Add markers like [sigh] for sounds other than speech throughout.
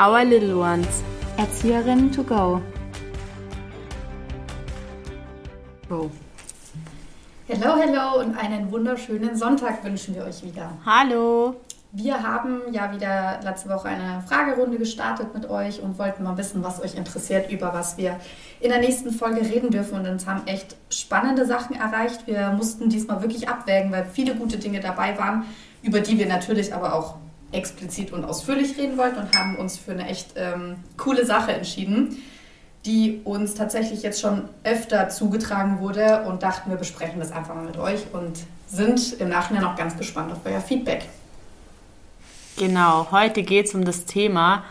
Our Little Ones. Erzieherinnen to go. Go. Hello, hello und einen wunderschönen Sonntag wünschen wir euch wieder. Hallo. Wir haben ja wieder letzte Woche eine Fragerunde gestartet mit euch und wollten mal wissen, was euch interessiert, über was wir in der nächsten Folge reden dürfen. Und uns haben echt spannende Sachen erreicht. Wir mussten diesmal wirklich abwägen, weil viele gute Dinge dabei waren, über die wir natürlich aber auch explizit und ausführlich reden wollten und haben uns für eine echt ähm, coole Sache entschieden, die uns tatsächlich jetzt schon öfter zugetragen wurde und dachten, wir besprechen das einfach mal mit euch und sind im Nachhinein auch ganz gespannt auf euer Feedback. Genau, heute geht es um das Thema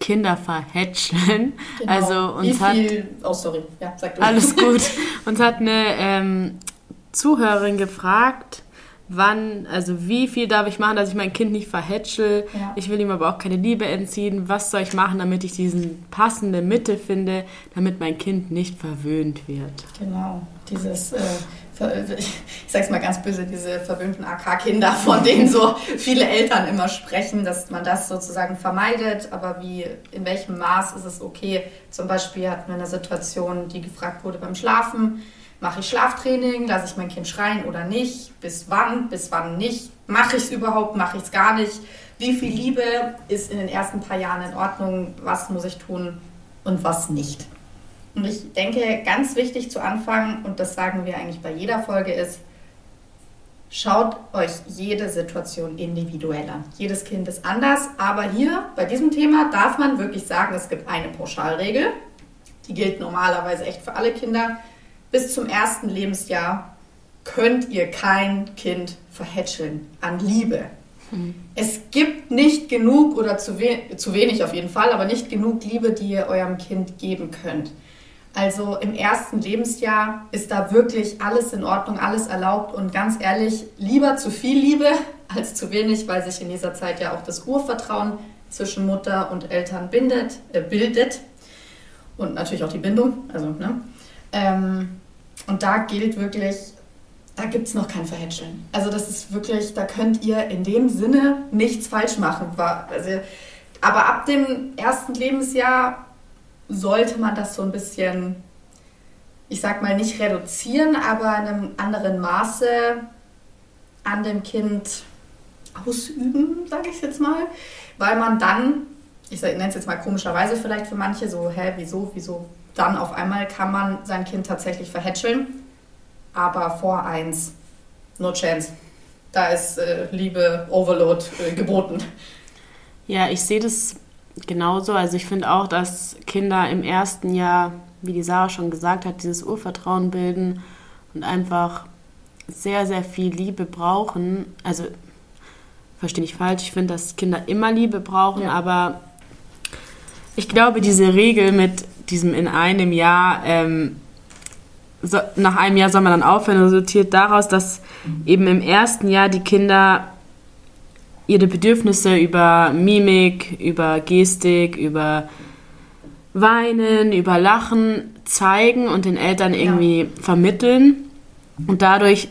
Kinder verhätscheln. Genau. Also uns Wie hat viel, oh sorry, ja, sag du. alles [laughs] gut. Uns hat eine ähm, Zuhörerin gefragt, wann, also wie viel darf ich machen, dass ich mein Kind nicht verhätschel. Ja. Ich will ihm aber auch keine Liebe entziehen. Was soll ich machen, damit ich diesen passende Mitte finde, damit mein Kind nicht verwöhnt wird? Genau, dieses, äh, ich sag's mal ganz böse, diese verwöhnten AK-Kinder, von denen so viele Eltern immer sprechen, dass man das sozusagen vermeidet, aber wie, in welchem Maß ist es okay? Zum Beispiel hatten wir eine Situation, die gefragt wurde beim Schlafen, mache ich Schlaftraining, lasse ich mein Kind schreien oder nicht? Bis wann, bis wann nicht? Mache ich es überhaupt, mache ich es gar nicht? Wie viel Liebe ist in den ersten paar Jahren in Ordnung? Was muss ich tun und was nicht? Und ich denke, ganz wichtig zu Anfang, und das sagen wir eigentlich bei jeder Folge, ist, schaut euch jede Situation individuell an. Jedes Kind ist anders, aber hier bei diesem Thema darf man wirklich sagen, es gibt eine Pauschalregel. Die gilt normalerweise echt für alle Kinder. Bis zum ersten Lebensjahr könnt ihr kein Kind verhätscheln an Liebe. Es gibt nicht genug oder zu, we zu wenig auf jeden Fall, aber nicht genug Liebe, die ihr eurem Kind geben könnt. Also im ersten Lebensjahr ist da wirklich alles in Ordnung, alles erlaubt und ganz ehrlich, lieber zu viel Liebe als zu wenig, weil sich in dieser Zeit ja auch das Urvertrauen zwischen Mutter und Eltern bindet, äh, bildet und natürlich auch die Bindung. Also, ne? Ähm, und da gilt wirklich, da gibt es noch kein Verhätscheln. Also das ist wirklich, da könnt ihr in dem Sinne nichts falsch machen. Also, aber ab dem ersten Lebensjahr sollte man das so ein bisschen, ich sag mal, nicht reduzieren, aber in einem anderen Maße an dem Kind ausüben, sage ich jetzt mal, weil man dann, ich nenne es jetzt mal komischerweise vielleicht für manche, so, hä, wieso, wieso, dann auf einmal kann man sein Kind tatsächlich verhätscheln, aber vor eins, no chance. Da ist äh, Liebe Overload äh, geboten. Ja, ich sehe das genauso. Also ich finde auch, dass Kinder im ersten Jahr, wie die Sarah schon gesagt hat, dieses Urvertrauen bilden und einfach sehr, sehr viel Liebe brauchen. Also verstehe nicht falsch, ich finde, dass Kinder immer Liebe brauchen, Ja. aber ich glaube, diese Regel mit diesem in einem Jahr, ähm, so, nach einem Jahr soll man dann aufhören, resultiert daraus, dass eben im ersten Jahr die Kinder ihre Bedürfnisse über Mimik, über Gestik, über Weinen, über Lachen zeigen und den Eltern irgendwie vermitteln. Und dadurch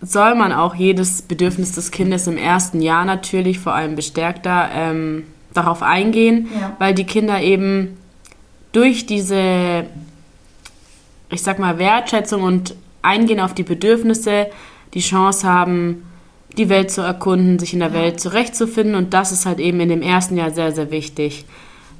soll man auch jedes Bedürfnis des Kindes im ersten Jahr natürlich, vor allem bestärkter, ähm, darauf eingehen, Ja. weil die Kinder eben durch diese, ich sag mal, Wertschätzung und Eingehen auf die Bedürfnisse die Chance haben, die Welt zu erkunden, sich in der Ja. Welt zurechtzufinden. Und das ist halt eben in dem ersten Jahr sehr, sehr wichtig.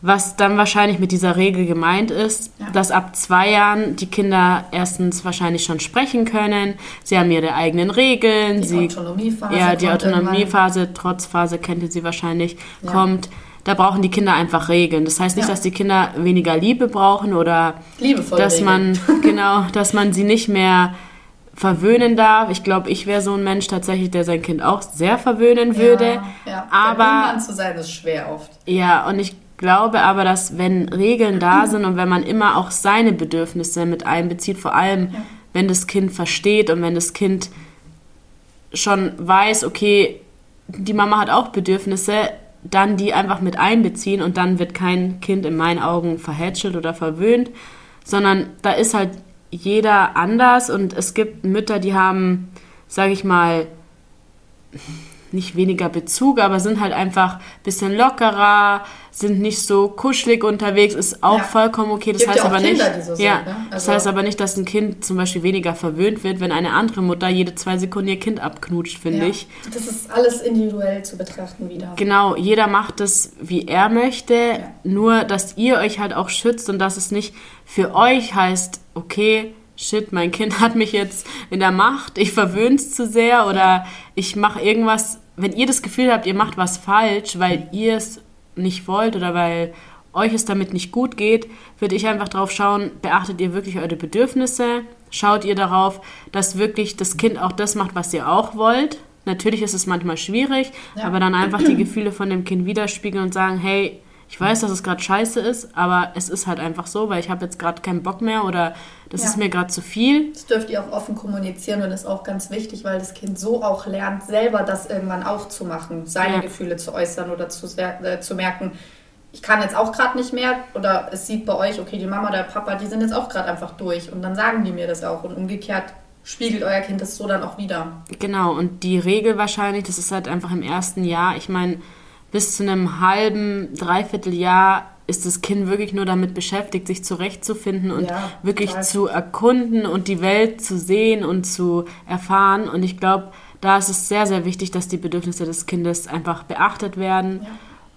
Was dann wahrscheinlich mit dieser Regel gemeint ist, Ja. dass ab zwei Jahren die Kinder erstens wahrscheinlich schon sprechen können. Sie haben ihre eigenen Regeln. Die sie, Autonomiephase. ja, die Autonomiephase, Trotzphase kennt ihr sie wahrscheinlich, Ja. kommt. Da brauchen die Kinder einfach Regeln. Das heißt nicht, Ja. dass die Kinder weniger Liebe brauchen oder. Liebevoll. dass regeln. man [laughs] [laughs] genau, dass man sie nicht mehr verwöhnen darf. Ich glaube, ich wäre so ein Mensch tatsächlich, der sein Kind auch sehr verwöhnen würde. Ja, ja. Aber- Buhmann zu sein ist schwer oft. Ja, und ich glaube aber, dass wenn Regeln da sind und wenn man immer auch seine Bedürfnisse mit einbezieht, vor allem Ja. wenn das Kind versteht und wenn das Kind schon weiß, okay, die Mama hat auch Bedürfnisse, dann die einfach mit einbeziehen und dann wird kein Kind in meinen Augen verhätschelt oder verwöhnt, sondern da ist halt jeder anders und es gibt Mütter, die haben, sage ich mal, nicht weniger Bezug, aber sind halt einfach ein bisschen lockerer, sind nicht so kuschelig unterwegs, ist auch Ja. vollkommen okay. Das Gibt heißt ja aber Kinder, nicht, die so sind, ja, ne? das Also- heißt aber nicht, dass ein Kind zum Beispiel weniger verwöhnt wird, wenn eine andere Mutter jede zwei Sekunden ihr Kind abknutscht, finde Ja. ich. Das ist alles individuell zu betrachten wieder. Genau, jeder macht es, wie er möchte, nur dass ihr euch halt auch schützt und dass es nicht für euch heißt, okay, shit, mein Kind [laughs] hat mich jetzt in der Macht, ich verwöhne es zu sehr oder ich mache irgendwas, wenn ihr das Gefühl habt, ihr macht was falsch, weil ihr es nicht wollt oder weil euch es damit nicht gut geht, würde ich einfach drauf schauen, beachtet ihr wirklich eure Bedürfnisse, schaut ihr darauf, dass wirklich das Kind auch das macht, was ihr auch wollt. Natürlich ist es manchmal schwierig, Ja. aber dann einfach die Gefühle von dem Kind widerspiegeln und sagen, hey, ich weiß, dass es gerade scheiße ist, aber es ist halt einfach so, weil ich habe jetzt gerade keinen Bock mehr oder das Ja. ist mir gerade zu viel. Das dürft ihr auch offen kommunizieren und ist auch ganz wichtig, weil das Kind so auch lernt, selber das irgendwann auch zu machen, seine Ja. Gefühle zu äußern oder zu, äh, zu merken, ich kann jetzt auch gerade nicht mehr oder es sieht bei euch, okay, die Mama oder der Papa, die sind jetzt auch gerade einfach durch und dann sagen die mir das auch und umgekehrt spiegelt euer Kind das so dann auch wieder. Genau, und die Regel wahrscheinlich, das ist halt einfach im ersten Jahr, ich meine, bis zu einem halben, dreiviertel Jahr ist das Kind wirklich nur damit beschäftigt, sich zurechtzufinden und Ja, wirklich total. zu erkunden und die Welt zu sehen und zu erfahren. Und ich glaube, da ist es sehr, sehr wichtig, dass die Bedürfnisse des Kindes einfach beachtet werden. Ja.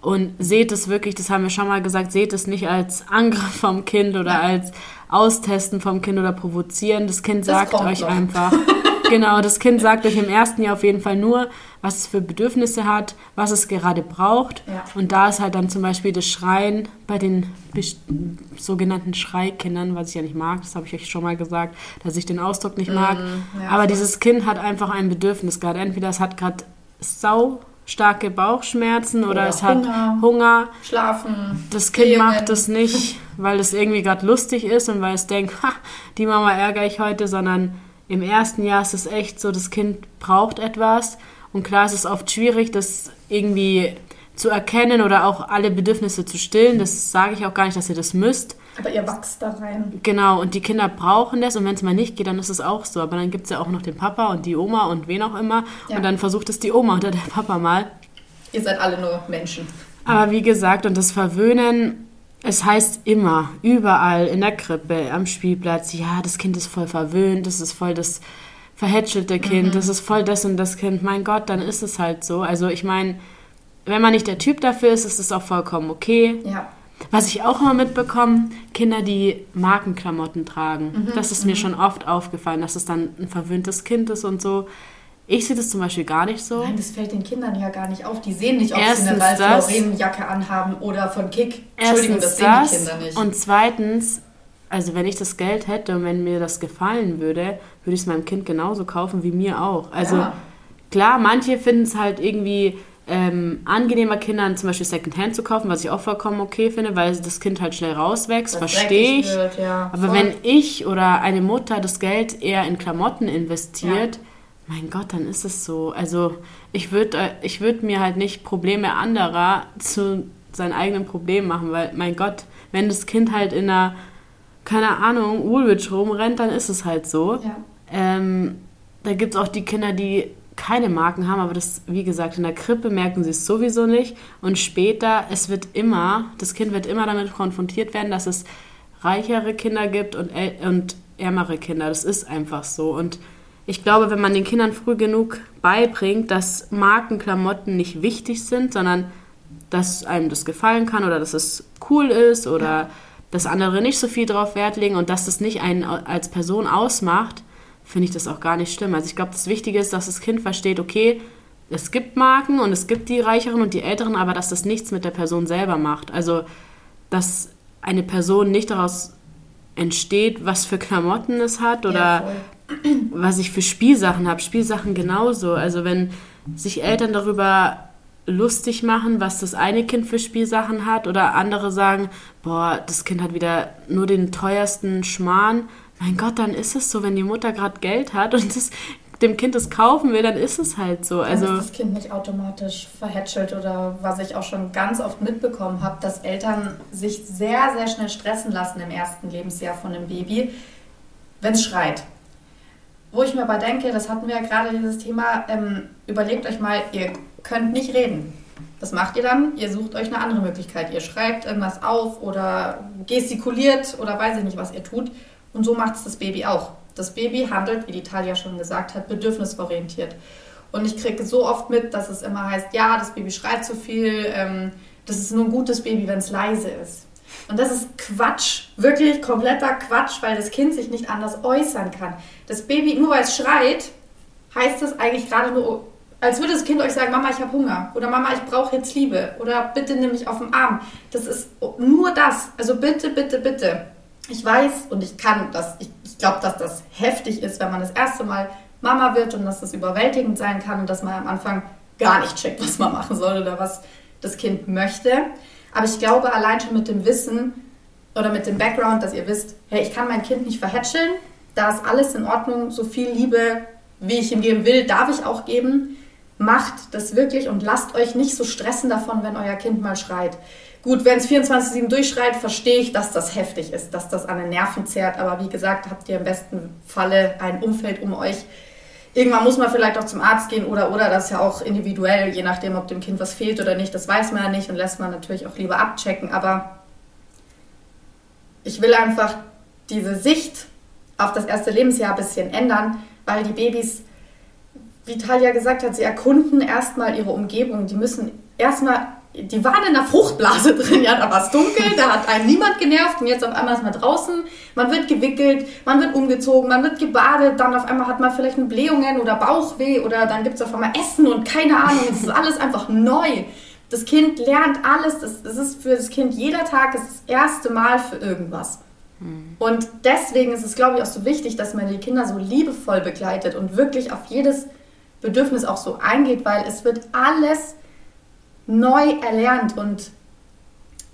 Und seht es wirklich, das haben wir schon mal gesagt, seht es nicht als Angriff vom Kind oder Ja. als Austesten vom Kind oder provozieren. Das Kind Das sagt euch noch. einfach. Genau, das Kind sagt euch im ersten Jahr auf jeden Fall nur, was es für Bedürfnisse hat, was es gerade braucht. Ja. Und da ist halt dann zum Beispiel das Schreien bei den sogenannten Schreikindern, was ich ja nicht mag, das habe ich euch schon mal gesagt, dass ich den Ausdruck nicht mag. Mm, ja, Aber dieses Kind hat einfach ein Bedürfnis gerade. Entweder es hat gerade sau starke Bauchschmerzen oder, Oder es hat Hunger. Schlafen. Das Kind Blähungen. macht das nicht, weil es irgendwie gerade lustig ist und weil es denkt, [laughs] ha, die Mama ärgere ich heute, sondern im ersten Jahr ist es echt so, das Kind braucht etwas. Und klar ist es oft schwierig, das irgendwie zu erkennen oder auch alle Bedürfnisse zu stillen. Das sage ich auch gar nicht, dass ihr das müsst. Aber ihr wachst da rein. Genau, und die Kinder brauchen das und wenn es mal nicht geht, dann ist es auch so. Aber dann gibt es ja auch noch den Papa und die Oma und wen auch immer. Ja. Und dann versucht es die Oma oder der Papa mal. Ihr seid alle nur Menschen. Aber wie gesagt, und das Verwöhnen, es heißt immer, überall, in der Krippe, am Spielplatz, ja, das Kind ist voll verwöhnt, das ist voll das verhätschelte Kind, das ist voll das und das Kind. Mein Gott, dann ist es halt so. Also ich meine, wenn man nicht der Typ dafür ist, ist es auch vollkommen okay. Ja. Was ich auch immer mitbekomme, Kinder, die Markenklamotten tragen. das ist mir schon oft aufgefallen, dass es dann ein verwöhntes Kind ist und so. Ich sehe das zum Beispiel gar nicht so. Nein, das fällt den Kindern ja gar nicht auf. Die sehen nicht, ob Erstens sie eine Ralph das. Lauren Jacke anhaben oder von Kick. Entschuldigung, Erstens das sehen die Kinder nicht. Und zweitens, also wenn ich das Geld hätte und wenn mir das gefallen würde, würde ich es meinem Kind genauso kaufen wie mir auch. Also Ja. klar, manche finden es halt irgendwie ähm, angenehmer, Kindern zum Beispiel Secondhand zu kaufen, was ich auch vollkommen okay finde, weil das Kind halt schnell rauswächst, Das verstehe ich. Wird, ja. Aber Voll. wenn ich oder eine Mutter das Geld eher in Klamotten investiert, mein Gott, dann ist es so. Also ich würde ich würd mir halt nicht Probleme anderer zu seinen eigenen Problemen machen, weil mein Gott, wenn das Kind halt in einer, keine Ahnung, Woolwich rumrennt, dann ist es halt so. Ja. Ähm, da gibt es auch die Kinder, die keine Marken haben, aber das, wie gesagt, in der Krippe merken sie es sowieso nicht. Und später, es wird immer, das Kind wird immer damit konfrontiert werden, dass es reichere Kinder gibt und, äl- und ärmere Kinder. Das ist einfach so. Und ich glaube, wenn man den Kindern früh genug beibringt, dass Markenklamotten nicht wichtig sind, sondern dass einem das gefallen kann oder dass es cool ist oder dass andere nicht so viel drauf Wert legen und dass das nicht einen als Person ausmacht, finde ich das auch gar nicht schlimm. Also ich glaube, das Wichtige ist, dass das Kind versteht, okay, es gibt Marken und es gibt die Reicheren und die Älteren, aber dass das nichts mit der Person selber macht. Also, dass eine Person nicht daraus entsteht, was für Klamotten es hat oder ja. Was ich für Spielsachen habe. Spielsachen genauso. Also wenn sich Eltern darüber lustig machen, was das eine Kind für Spielsachen hat oder andere sagen, boah, das Kind hat wieder nur den teuersten Schmarrn. Mein Gott, dann ist es so, wenn die Mutter gerade Geld hat und das, dem Kind das kaufen will, dann ist es halt so. Dann Also ist das Kind nicht automatisch verhätschelt oder was ich auch schon ganz oft mitbekommen habe, dass Eltern sich sehr, sehr schnell stressen lassen im ersten Lebensjahr von einem Baby, wenn es schreit. Wo ich mir aber denke, das hatten wir ja gerade dieses Thema, ähm, überlegt euch mal, ihr könnt nicht reden. Was macht ihr dann? Ihr sucht euch eine andere Möglichkeit. Ihr schreibt irgendwas auf oder gestikuliert oder weiß ich nicht, was ihr tut. Und so macht es das Baby auch. Das Baby handelt, wie die Talia schon gesagt hat, bedürfnisorientiert. Und ich kriege so oft mit, dass es immer heißt, ja, das Baby schreit zu viel, ähm, das ist nur ein gutes Baby, wenn es leise ist. Und das ist Quatsch, wirklich kompletter Quatsch, weil das Kind sich nicht anders äußern kann. Das Baby, nur weil es schreit, heißt es eigentlich gerade nur, als würde das Kind euch sagen, Mama, ich habe Hunger oder Mama, ich brauche jetzt Liebe oder bitte nimm mich auf den Arm. Das ist nur das. Also bitte, bitte, bitte. Ich weiß und ich kann das, ich, ich glaube, dass das heftig ist, wenn man das erste Mal Mama wird und dass das überwältigend sein kann und dass man am Anfang gar nicht checkt, was man machen soll oder was das Kind möchte. Aber ich glaube, allein schon mit dem Wissen oder mit dem Background, dass ihr wisst, hey, ich kann mein Kind nicht verhätscheln, da ist alles in Ordnung, so viel Liebe, wie ich ihm geben will, darf ich auch geben. Macht das wirklich und lasst euch nicht so stressen davon, wenn euer Kind mal schreit. Gut, wenn es 24-7 durchschreit, verstehe ich, dass das heftig ist, dass das an den Nerven zerrt. Aber wie gesagt, habt ihr im besten Falle ein Umfeld um euch. Irgendwann muss man vielleicht auch zum Arzt gehen oder oder das ja auch individuell, je nachdem, ob dem Kind was fehlt oder nicht. Das weiß man ja nicht und lässt man natürlich auch lieber abchecken. Aber ich will einfach diese Sicht auf das erste Lebensjahr ein bisschen ändern, weil die Babys, wie Talia gesagt hat, sie erkunden erstmal ihre Umgebung. Die müssen erstmal, die waren in der Fruchtblase [laughs] drin, ja, da war es dunkel, da hat einen niemand genervt und jetzt auf einmal ist man draußen, man wird gewickelt, man wird umgezogen, man wird gebadet, dann auf einmal hat man vielleicht Blähungen oder Bauchweh oder dann gibt es auf einmal Essen und keine Ahnung, es ist alles einfach neu. Das Kind lernt alles, das, das ist für das Kind jeder Tag das, das erste Mal für irgendwas. Hm. Und deswegen ist es, glaube ich, auch so wichtig, dass man die Kinder so liebevoll begleitet und wirklich auf jedes Bedürfnis auch so eingeht, weil es wird alles neu erlernt und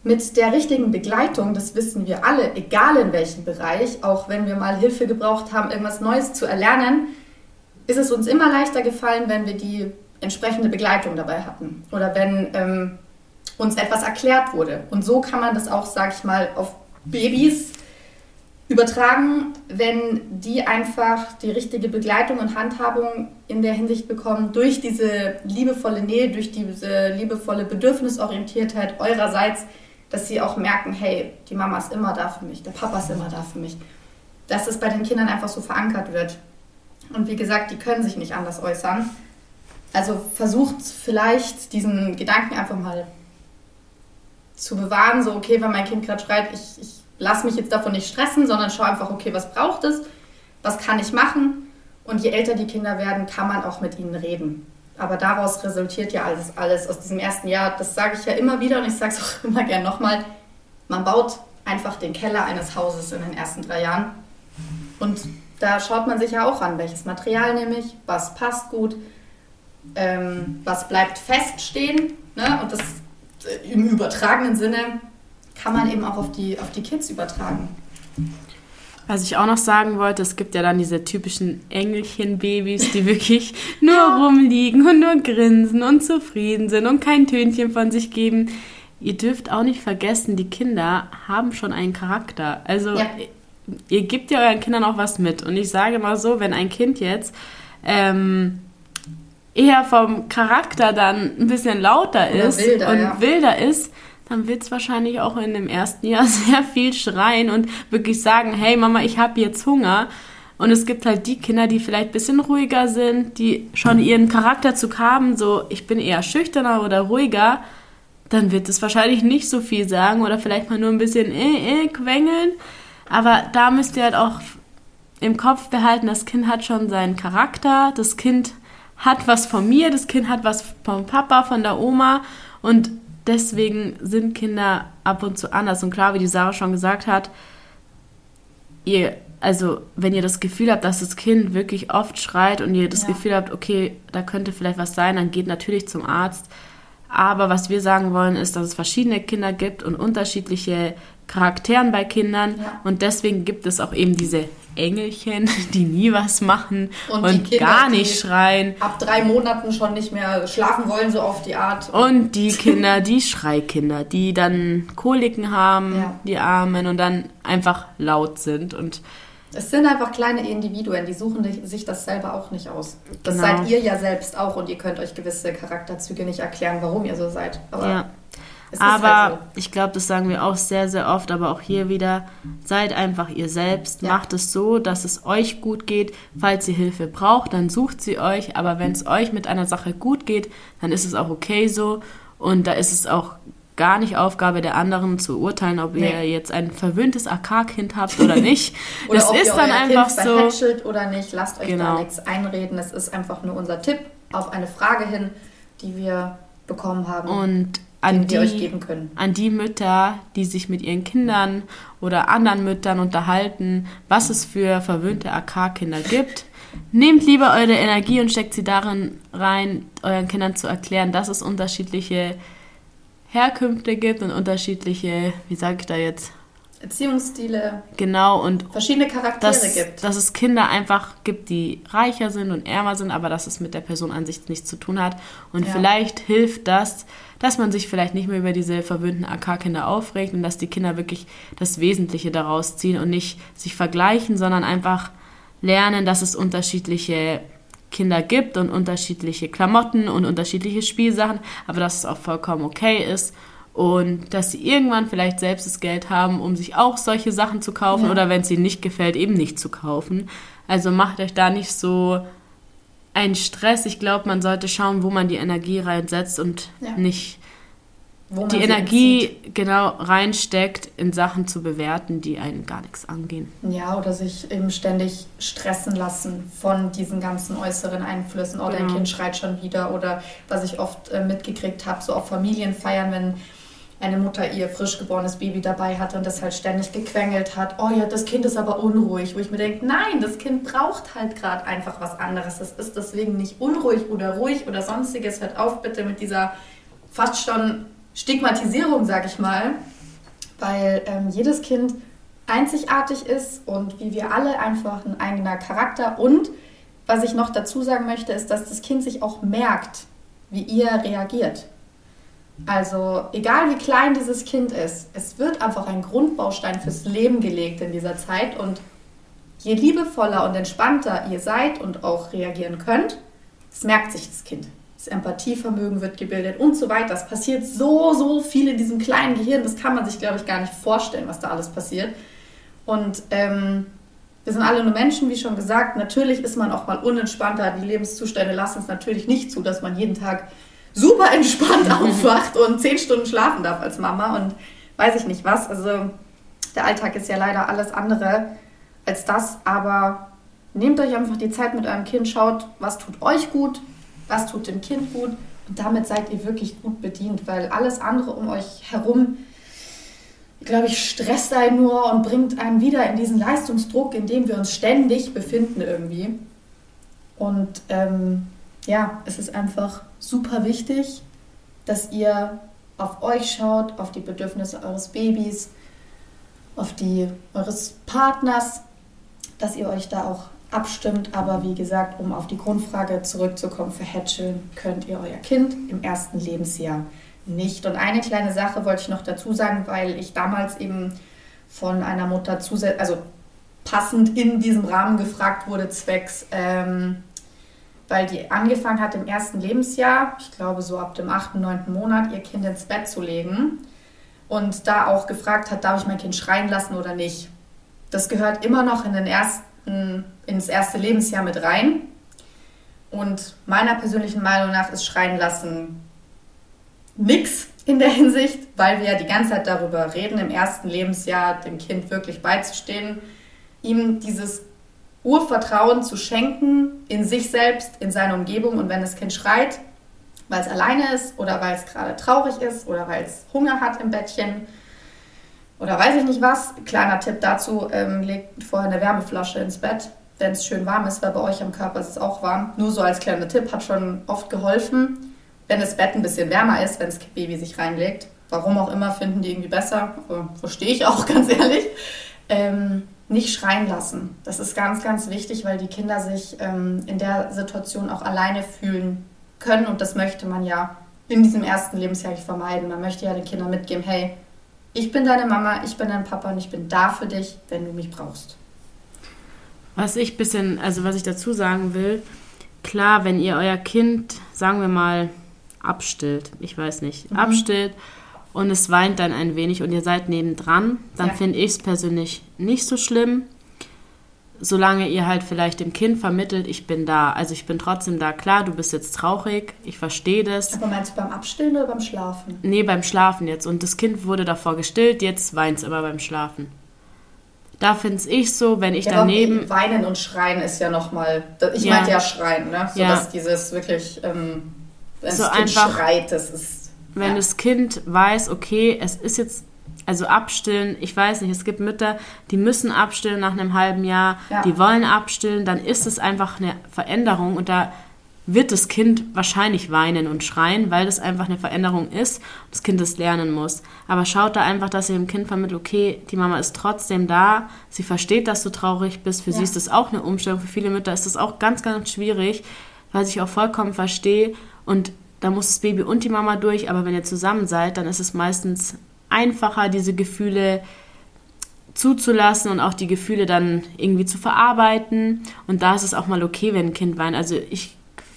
mit der richtigen Begleitung, das wissen wir alle, egal in welchem Bereich, auch wenn wir mal Hilfe gebraucht haben, irgendwas Neues zu erlernen, ist es uns immer leichter gefallen, wenn wir die entsprechende Begleitung dabei hatten oder wenn ähm, uns etwas erklärt wurde. Und so kann man das auch, sage ich mal, auf Babys übertragen, wenn die einfach die richtige Begleitung und Handhabung in der Hinsicht bekommen, durch diese liebevolle Nähe, durch diese liebevolle Bedürfnisorientiertheit eurerseits, dass sie auch merken, hey, die Mama ist immer da für mich, der Papa ist immer da für mich. Dass es bei den Kindern einfach so verankert wird. Und wie gesagt, die können sich nicht anders äußern. Also versucht vielleicht diesen Gedanken einfach mal zu bewahren, so okay, wenn mein Kind gerade schreit, ich, ich lasse mich jetzt davon nicht stressen, sondern schaue einfach, okay, was braucht es, was kann ich machen und je älter die Kinder werden, kann man auch mit ihnen reden. Aber daraus resultiert ja alles, alles aus diesem ersten Jahr. Das sage ich ja immer wieder und ich sage es auch [laughs] immer gern nochmal. Man baut einfach den Keller eines Hauses in den ersten drei Jahren. Und da schaut man sich ja auch an, welches Material nehme ich, was passt gut, ähm, was bleibt feststehen. Ne? Und das im übertragenen Sinne kann man eben auch auf die, auf die Kids übertragen. Was ich auch noch sagen wollte, es gibt ja dann diese typischen Engelchen-Babys, die wirklich nur ja. rumliegen und nur grinsen und zufrieden sind und kein Tönchen von sich geben. Ihr dürft auch nicht vergessen, die Kinder haben schon einen Charakter. Also ja. ihr gebt ja euren Kindern auch was mit. Und ich sage mal so, wenn ein Kind jetzt ähm, eher vom Charakter dann ein bisschen lauter ist wilder, und ja. wilder ist, dann wird es wahrscheinlich auch in dem ersten Jahr [laughs] sehr viel schreien und wirklich sagen, hey Mama, ich habe jetzt Hunger. Und es gibt halt die Kinder, die vielleicht ein bisschen ruhiger sind, die schon ihren Charakterzug haben, so ich bin eher schüchterner oder ruhiger, dann wird es wahrscheinlich nicht so viel sagen oder vielleicht mal nur ein bisschen äh, äh, quengeln. Aber da müsst ihr halt auch im Kopf behalten, das Kind hat schon seinen Charakter, das Kind hat was von mir, das Kind hat was vom Papa, von der Oma und deswegen sind Kinder ab und zu anders. Und klar, wie die Sarah schon gesagt hat, ihr, also wenn ihr das Gefühl habt, dass das Kind wirklich oft schreit und ihr das ja. Gefühl habt, okay, da könnte vielleicht was sein, dann geht natürlich zum Arzt. Aber was wir sagen wollen, ist, dass es verschiedene Kinder gibt und unterschiedliche Charakteren bei Kindern. Ja. Und deswegen gibt es auch eben diese Engelchen, die nie was machen und, und Kinder, gar nicht schreien. Ab drei Monaten schon nicht mehr schlafen wollen, so auf die Art. Und die Kinder, die Schreikinder, die dann Koliken haben, ja. die Armen, und dann einfach laut sind. Und Es sind einfach kleine Individuen, die suchen sich das selber auch nicht aus. Das Genau. seid ihr ja selbst auch und ihr könnt euch gewisse Charakterzüge nicht erklären, warum ihr so seid. Aber Ja. Ist Aber halt ich glaube, das sagen wir auch sehr, sehr oft, aber auch hier wieder, seid einfach ihr selbst. Ja. Macht es so, dass es euch gut geht. Falls ihr Hilfe braucht, dann sucht sie euch. Aber wenn es euch mit einer Sache gut geht, dann ist es auch okay so. Und da ist es auch gar nicht Aufgabe der anderen zu urteilen, ob ihr Nee. jetzt ein verwöhntes AK-Kind habt oder nicht. [laughs] so. Oder das ob ist ihr dann einfach kind so. verhätschelt oder nicht, lasst euch Genau. da nichts einreden. Es ist einfach nur unser Tipp auf eine Frage hin, die wir bekommen haben, Und an die, geben können. an die Mütter, die sich mit ihren Kindern oder anderen Müttern unterhalten, was es für verwöhnte AK-Kinder gibt. Nehmt lieber eure Energie und steckt sie darin rein, euren Kindern zu erklären, dass es unterschiedliche Herkünfte gibt und unterschiedliche, wie sage ich da jetzt, Erziehungsstile, genau, und verschiedene Charaktere dass, gibt. dass es Kinder einfach gibt, die reicher sind und ärmer sind, aber dass es mit der Person an sich nichts zu tun hat. Und Ja. vielleicht hilft das, dass man sich vielleicht nicht mehr über diese verwöhnten AK-Kinder aufregt und dass die Kinder wirklich das Wesentliche daraus ziehen und nicht sich vergleichen, sondern einfach lernen, dass es unterschiedliche Kinder gibt und unterschiedliche Klamotten und unterschiedliche Spielsachen, aber dass es auch vollkommen okay ist und dass sie irgendwann vielleicht selbst das Geld haben, um sich auch solche Sachen zu kaufen Ja. oder wenn es ihnen nicht gefällt, eben nicht zu kaufen. Also macht euch da nicht so einen Stress. Ich glaube, man sollte schauen, wo man die Energie reinsetzt und Ja. nicht die Energie entzieht. genau reinsteckt, in Sachen zu bewerten, die einen gar nichts angehen. Ja, oder sich eben ständig stressen lassen von diesen ganzen äußeren Einflüssen. Oh, dein Genau. Kind schreit schon wieder. Oder was ich oft äh, mitgekriegt habe, so auf Familienfeiern, wenn eine Mutter ihr frisch geborenes Baby dabei hatte und das halt ständig gequengelt hat. Oh ja, das Kind ist aber unruhig. Wo ich mir denke, nein, das Kind braucht halt gerade einfach was anderes. Das ist deswegen nicht unruhig oder ruhig oder sonstiges. Hört auf bitte mit dieser fast schon Stigmatisierung, sag ich mal weil ähm, jedes Kind einzigartig ist und wie wir alle einfach ein eigener Charakter. Und was ich noch dazu sagen möchte, ist, dass das Kind sich auch merkt, wie ihr reagiert. Also egal wie klein dieses Kind ist, es wird einfach ein Grundbaustein fürs Leben gelegt in dieser Zeit. Und je liebevoller und entspannter ihr seid und auch reagieren könnt, das merkt sich das Kind. Das Empathievermögen wird gebildet und so weiter. Es passiert so, so viel in diesem kleinen Gehirn. Das kann man sich, glaube ich, gar nicht vorstellen, was da alles passiert. Und ähm, wir sind alle nur Menschen, wie schon gesagt. Natürlich ist man auch mal unentspannter. Die Lebenszustände lassen es natürlich nicht zu, dass man jeden Tag super entspannt [laughs] aufwacht und zehn Stunden schlafen darf als Mama und weiß ich nicht was. Also der Alltag ist ja leider alles andere als das. Aber nehmt euch einfach die Zeit mit eurem Kind, schaut, was tut euch gut, was tut dem Kind gut. Und damit seid ihr wirklich gut bedient, weil alles andere um euch herum, glaube ich, stresst einen nur und bringt einen wieder in diesen Leistungsdruck, in dem wir uns ständig befinden irgendwie. Und ähm, ja, es ist einfach super wichtig, dass ihr auf euch schaut, auf die Bedürfnisse eures Babys, auf die eures Partners, dass ihr euch da auch abstimmt. Aber wie gesagt, um auf die Grundfrage zurückzukommen, verhätscheln könnt ihr euer Kind im ersten Lebensjahr nicht. Und eine kleine Sache wollte ich noch dazu sagen, weil ich damals eben von einer Mutter zusätzlich, also passend in diesem Rahmen gefragt wurde, zwecks, ähm, weil die angefangen hat im ersten Lebensjahr, ich glaube so ab dem achten, neunten Monat, ihr Kind ins Bett zu legen und da auch gefragt hat, darf ich mein Kind schreien lassen oder nicht. Das gehört immer noch in den ersten, ins erste Lebensjahr mit rein. Und meiner persönlichen Meinung nach ist Schreien lassen nix in der Hinsicht, weil wir ja die ganze Zeit darüber reden, im ersten Lebensjahr dem Kind wirklich beizustehen, ihm dieses Urvertrauen zu schenken in sich selbst, in seine Umgebung. Und wenn das Kind schreit, weil es alleine ist oder weil es gerade traurig ist oder weil es Hunger hat im Bettchen oder weiß ich nicht was, kleiner Tipp dazu, ähm, legt vorher eine Wärmeflasche ins Bett, wenn es schön warm ist, weil bei euch am Körper ist es auch warm. Nur so als kleiner Tipp, hat schon oft geholfen. Wenn das Bett ein bisschen wärmer ist, wenn das Baby sich reinlegt, warum auch immer, finden die irgendwie besser, verstehe ich auch [laughs] ganz ehrlich, ähm, nicht schreien lassen. Das ist ganz, ganz wichtig, weil die Kinder sich ähm, in der Situation auch alleine fühlen können und das möchte man ja in diesem ersten Lebensjahr nicht vermeiden. Man möchte ja den Kindern mitgeben, hey, ich bin deine Mama, ich bin dein Papa und ich bin da für dich, wenn du mich brauchst. Was ich bisschen, also was ich dazu sagen will, klar, wenn ihr euer Kind, sagen wir mal, abstillt, ich weiß nicht, Mhm. abstillt und es weint dann ein wenig und ihr seid nebendran, dann Ja. finde ich es persönlich nicht so schlimm, solange ihr halt vielleicht dem Kind vermittelt, ich bin da. Also ich bin trotzdem da. Klar, du bist jetzt traurig, ich verstehe das. Aber meinst du beim Abstillen oder beim Schlafen? Nee, beim Schlafen jetzt. Und das Kind wurde davor gestillt, jetzt weint es immer beim Schlafen. Da finde ich so, wenn ich Ja, daneben. Weinen und Schreien ist ja nochmal. Ich Ja. meinte ja Schreien, ne? So Ja. dass dieses wirklich, ähm, wenn So das Kind einfach- schreit, das ist. Wenn ja. das Kind weiß, okay, es ist jetzt, also abstillen, ich weiß nicht, es gibt Mütter, die müssen abstillen nach einem halben Jahr, Ja. die wollen abstillen, dann ist es einfach eine Veränderung und da wird das Kind wahrscheinlich weinen und schreien, weil das einfach eine Veränderung ist und das Kind es lernen muss. Aber schaut da einfach, dass ihr dem Kind vermittelt, okay, die Mama ist trotzdem da, sie versteht, dass du traurig bist, für Ja. sie ist das auch eine Umstellung, für viele Mütter ist das auch ganz, ganz schwierig, was ich auch vollkommen verstehe und da muss das Baby und die Mama durch, aber wenn ihr zusammen seid, dann ist es meistens einfacher, diese Gefühle zuzulassen und auch die Gefühle dann irgendwie zu verarbeiten. Und da ist es auch mal okay, wenn ein Kind weint. Also ich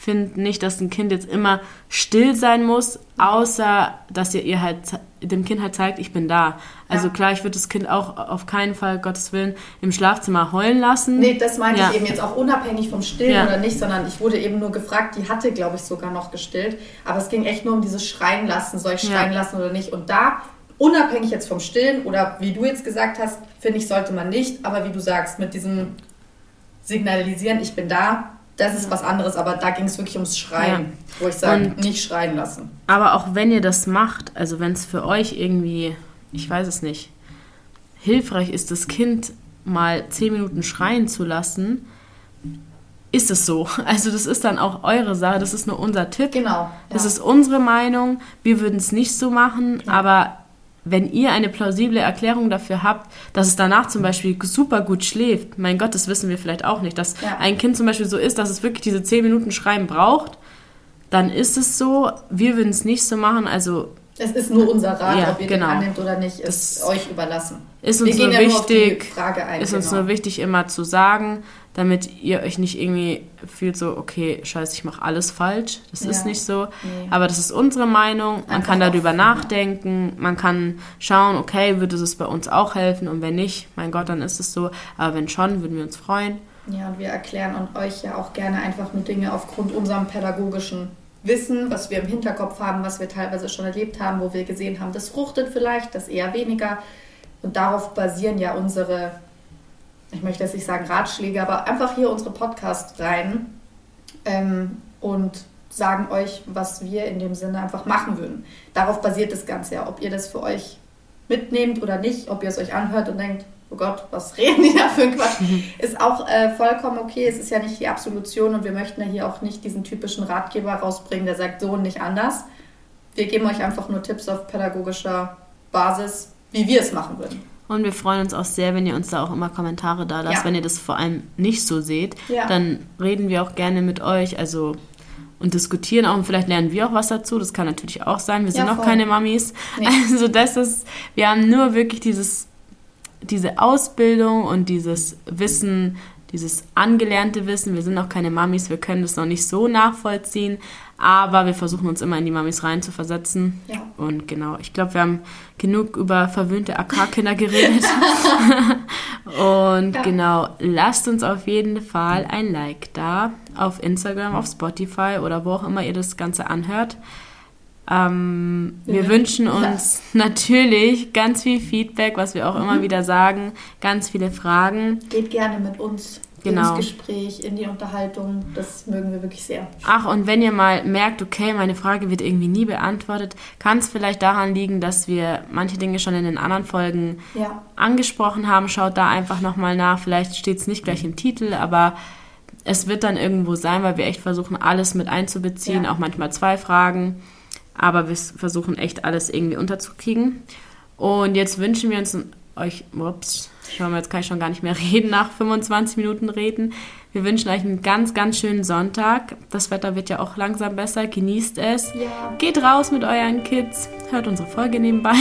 finde nicht, dass ein Kind jetzt immer still sein muss, außer dass ihr ihr halt dem Kind halt zeigt, ich bin da. Also Ja. klar, ich würde das Kind auch auf keinen Fall, Gottes Willen, im Schlafzimmer heulen lassen. Nee, das meinte Ja. ich eben jetzt auch unabhängig vom Stillen Ja. oder nicht, sondern ich wurde eben nur gefragt, die hatte, glaube ich, sogar noch gestillt. Aber es ging echt nur um dieses Schreien lassen, soll ich schreien lassen oder nicht. Und da, unabhängig jetzt vom Stillen oder wie du jetzt gesagt hast, finde ich, sollte man nicht. Aber wie du sagst, mit diesem Signalisieren, ich bin da, das ist was anderes. Aber da ging es wirklich ums Schreien, wo ich sage, nicht schreien lassen. Aber auch wenn ihr das macht, also wenn es für euch irgendwie, ich weiß es nicht, hilfreich ist, das Kind mal zehn Minuten schreien zu lassen, ist es so. [laughs] Also das ist dann auch eure Sache, das ist nur unser Tipp. Genau. Das ja. ist unsere Meinung. Wir würden es nicht so machen, aber wenn ihr eine plausible Erklärung dafür habt, dass es danach zum Beispiel super gut schläft, mein Gott, das wissen wir vielleicht auch nicht, dass Ja. ein Kind zum Beispiel so ist, dass es wirklich diese 10 Minuten Schreiben braucht, dann ist es so. Wir würden es nicht so machen. Also Es ist nur unser Rat, Ja, ob ihr genau. den annimmt oder nicht, ist Das euch überlassen. ist Wir uns gehen nur ja nur auf die wichtig, Frage ein. ist uns genau. nur wichtig immer zu sagen, damit ihr euch nicht irgendwie fühlt so, okay, scheiße, ich mache alles falsch. Das ist Ja. nicht so. Nee. Aber das ist unsere Meinung. Man Einfach kann darüber offen, nachdenken. Man kann schauen, okay, würde es bei uns auch helfen? Und wenn nicht, mein Gott, dann ist es so. Aber wenn schon, würden wir uns freuen. Ja, und wir erklären und euch ja auch gerne einfach nur Dinge aufgrund unserem pädagogischen Wissen, was wir im Hinterkopf haben, was wir teilweise schon erlebt haben, wo wir gesehen haben, das fruchtet vielleicht, das eher weniger. Und darauf basieren ja unsere, ich möchte jetzt nicht sagen Ratschläge, aber einfach hier unsere Podcast rein ähm, und sagen euch, was wir in dem Sinne einfach machen würden. Darauf basiert das Ganze ja, ob ihr das für euch mitnehmt oder nicht, ob ihr es euch anhört und denkt, oh Gott, was [laughs] reden die da für ein Quatsch, ist auch äh, vollkommen okay. Es ist ja nicht die Absolution und wir möchten ja hier auch nicht diesen typischen Ratgeber rausbringen, der sagt so und nicht anders. Wir geben euch einfach nur Tipps auf pädagogischer Basis, wie wir es machen würden. Und wir freuen uns auch sehr, wenn ihr uns da auch immer Kommentare da lasst. Ja. Wenn ihr das vor allem nicht so seht, Ja. dann reden wir auch gerne mit euch. Also und diskutieren auch und vielleicht lernen wir auch was dazu. Das kann natürlich auch sein. Wir sind Ja, noch voll. keine Mamis. Nee. Also das ist, wir haben nur wirklich dieses, diese Ausbildung und dieses Wissen, dieses angelernte Wissen. Wir sind noch keine Mamis, wir können das noch nicht so nachvollziehen, aber wir versuchen uns immer in die Mamis reinzuversetzen. Ja. Und genau, ich glaube, wir haben genug über verwöhnte AK-Kinder geredet. [laughs] Und Ja. genau, lasst uns auf jeden Fall ein Like da auf Instagram, auf Spotify oder wo auch immer ihr das Ganze anhört. Ähm, wir Ja. wünschen uns [laughs] natürlich ganz viel Feedback, was wir auch Mhm. immer wieder sagen, ganz viele Fragen. Geht gerne mit uns Genau. ins Gespräch, in die Unterhaltung. Das mögen wir wirklich sehr. Ach, und wenn ihr mal merkt, okay, meine Frage wird irgendwie nie beantwortet, kann es vielleicht daran liegen, dass wir manche Dinge schon in den anderen Folgen Ja. angesprochen haben. Schaut da einfach nochmal nach. Vielleicht steht es nicht gleich im Titel, aber es wird dann irgendwo sein, weil wir echt versuchen, alles mit einzubeziehen, Ja. auch manchmal zwei Fragen. Aber wir versuchen echt alles irgendwie unterzukriegen. Und jetzt wünschen wir uns euch, ups, schau mal, jetzt kann ich schon gar nicht mehr [laughs] reden, nach 25 Minuten reden. Wir wünschen euch einen ganz, ganz schönen Sonntag. Das Wetter wird ja auch langsam besser. Genießt es. Ja. Geht raus mit euren Kids, hört unsere Folge nebenbei.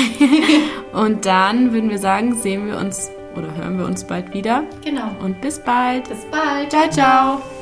[laughs] Und dann würden wir sagen, sehen wir uns oder hören wir uns bald wieder. Genau. Und bis bald. Bis bald. Ciao, ciao.